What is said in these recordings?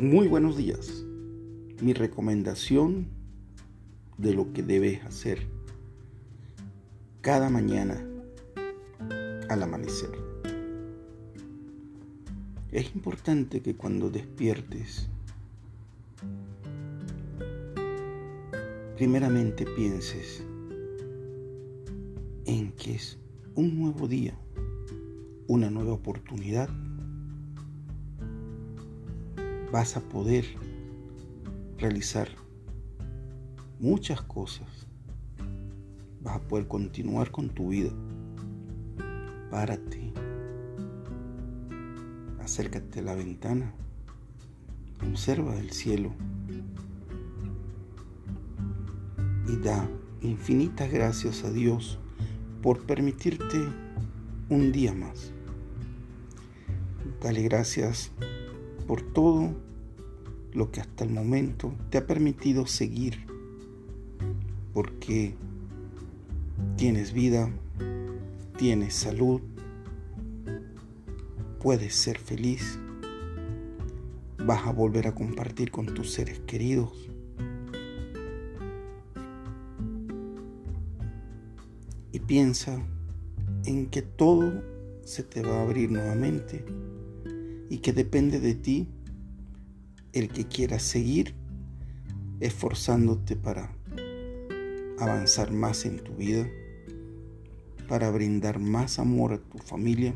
Muy buenos días. Mi recomendación de lo que debes hacer cada mañana al amanecer. Es importante que cuando despiertes, primeramente pienses en que es un nuevo día, una nueva oportunidad vas a poder realizar muchas cosas. Vas a poder continuar con tu vida. Párate. Acércate a la ventana. Observa el cielo. Y da infinitas gracias a Dios por permitirte un día más. Dale gracias por todo lo que hasta el momento te ha permitido seguir, porque tienes vida, tienes salud, puedes ser feliz, vas a volver a compartir con tus seres queridos. Y piensa en que todo se te va a abrir nuevamente y que depende de ti el que quieras seguir esforzándote para avanzar más en tu vida, para brindar más amor a tu familia,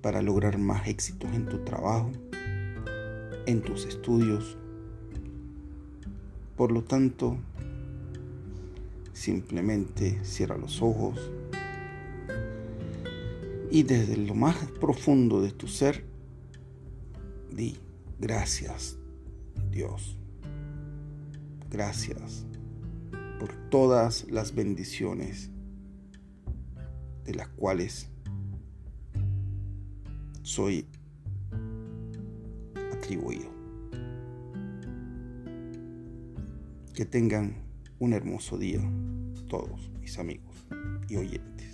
para lograr más éxitos en tu trabajo, en tus estudios. Por lo tanto, simplemente cierra los ojos, y desde lo más profundo de tu ser, di gracias Dios. Gracias por todas las bendiciones de las cuales soy atribuido. Que tengan un hermoso día todos mis amigos y oyentes.